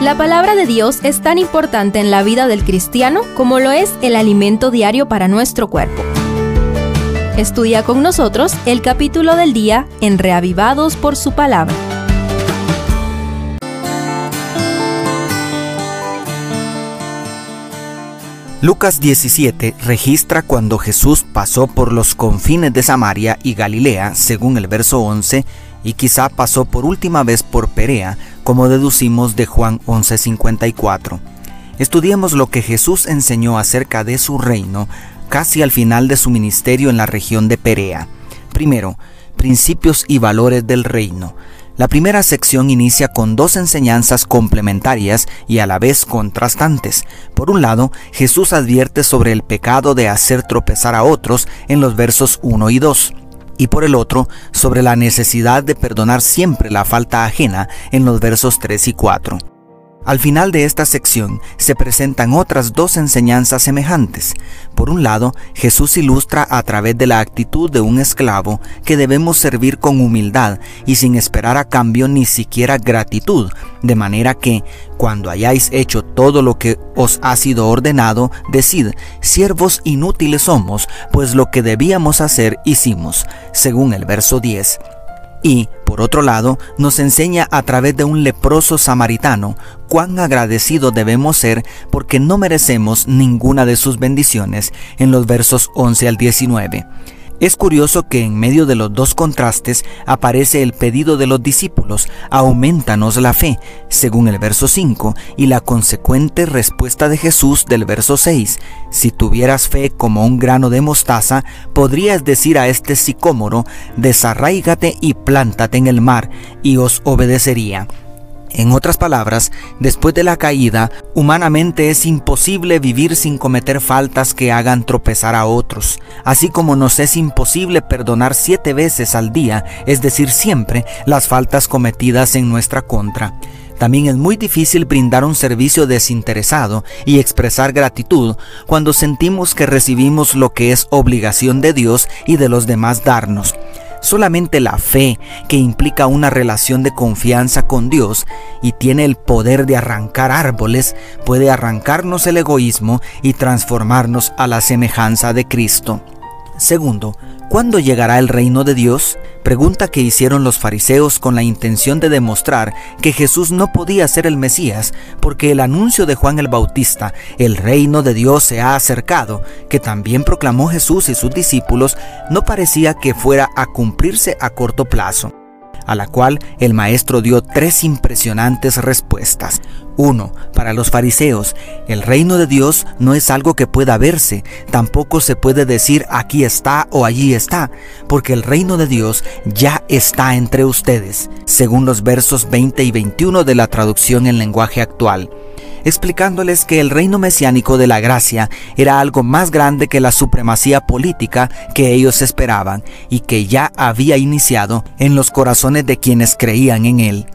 La palabra de Dios es tan importante en la vida del cristiano como lo es el alimento diario para nuestro cuerpo. Estudia con nosotros el capítulo del día en Reavivados por su palabra. Lucas 17 registra cuando Jesús pasó por los confines de Samaria y Galilea, según el verso 11, y quizá pasó por última vez por Perea, como deducimos de Juan 11:54. Estudiemos lo que Jesús enseñó acerca de su reino casi al final de su ministerio en la región de Perea. Primero, principios y valores del reino. La primera sección inicia con dos enseñanzas complementarias y a la vez contrastantes. Por un lado, Jesús advierte sobre el pecado de hacer tropezar a otros en los versos 1 y 2 y por el otro sobre la necesidad de perdonar siempre la falta ajena en los versos 3 y 4. Al final de esta sección se presentan otras dos enseñanzas semejantes. Por un lado, Jesús ilustra a través de la actitud de un esclavo que debemos servir con humildad y sin esperar a cambio ni siquiera gratitud, de manera que, cuando hayáis hecho todo lo que os ha sido ordenado, decid, siervos inútiles somos, pues lo que debíamos hacer hicimos, según el verso 10. Y, por otro lado, nos enseña a través de un leproso samaritano cuán agradecido debemos ser porque no merecemos ninguna de sus bendiciones en los versos 11 al 19. Es curioso que en medio de los dos contrastes aparece el pedido de los discípulos, aumentanos la fe, según el verso 5, y la consecuente respuesta de Jesús del verso 6. Si tuvieras fe como un grano de mostaza, podrías decir a este sicómoro, desarraígate y plántate en el mar, y os obedecería. En otras palabras, después de la caída, humanamente es imposible vivir sin cometer faltas que hagan tropezar a otros, así como nos es imposible perdonar siete veces al día, es decir, siempre, las faltas cometidas en nuestra contra. También es muy difícil brindar un servicio desinteresado y expresar gratitud cuando sentimos que recibimos lo que es obligación de Dios y de los demás darnos. Solamente la fe, que implica una relación de confianza con Dios y tiene el poder de arrancar árboles, puede arrancarnos el egoísmo y transformarnos a la semejanza de Cristo. Segundo, ¿cuándo llegará el reino de Dios? Pregunta que hicieron los fariseos con la intención de demostrar que Jesús no podía ser el Mesías, porque el anuncio de Juan el Bautista, el reino de Dios se ha acercado, que también proclamó Jesús y sus discípulos, no parecía que fuera a cumplirse a corto plazo a la cual el maestro dio tres impresionantes respuestas. Uno, Para los fariseos, el reino de Dios no es algo que pueda verse, tampoco se puede decir aquí está o allí está, porque el reino de Dios ya está entre ustedes, según los versos 20 y 21 de la traducción en lenguaje actual explicándoles que el reino mesiánico de la gracia era algo más grande que la supremacía política que ellos esperaban y que ya había iniciado en los corazones de quienes creían en él.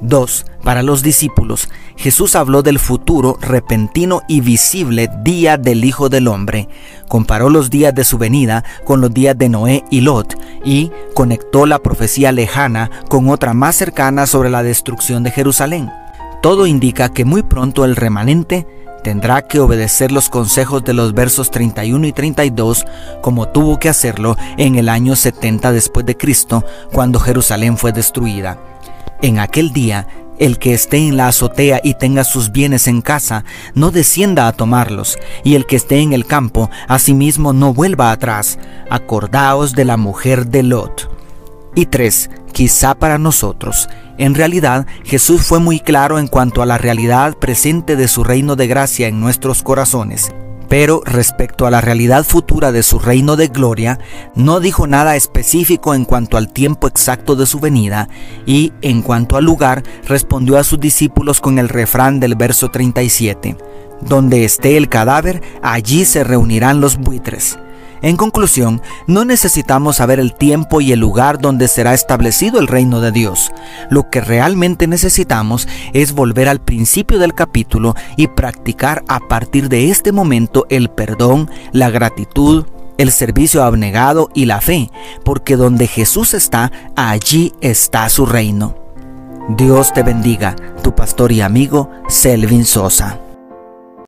2. Para los discípulos, Jesús habló del futuro, repentino y visible día del Hijo del Hombre. Comparó los días de su venida con los días de Noé y Lot y conectó la profecía lejana con otra más cercana sobre la destrucción de Jerusalén. Todo indica que muy pronto el remanente tendrá que obedecer los consejos de los versos 31 y 32 como tuvo que hacerlo en el año 70 después de Cristo, cuando Jerusalén fue destruida. En aquel día, el que esté en la azotea y tenga sus bienes en casa, no descienda a tomarlos, y el que esté en el campo, asimismo no vuelva atrás. Acordaos de la mujer de Lot. Y tres, quizá para nosotros, en realidad, Jesús fue muy claro en cuanto a la realidad presente de su reino de gracia en nuestros corazones. Pero respecto a la realidad futura de su reino de gloria, no dijo nada específico en cuanto al tiempo exacto de su venida y en cuanto al lugar respondió a sus discípulos con el refrán del verso 37. Donde esté el cadáver, allí se reunirán los buitres. En conclusión, no necesitamos saber el tiempo y el lugar donde será establecido el reino de Dios. Lo que realmente necesitamos es volver al principio del capítulo y practicar a partir de este momento el perdón, la gratitud, el servicio abnegado y la fe, porque donde Jesús está, allí está su reino. Dios te bendiga, tu pastor y amigo Selvin Sosa.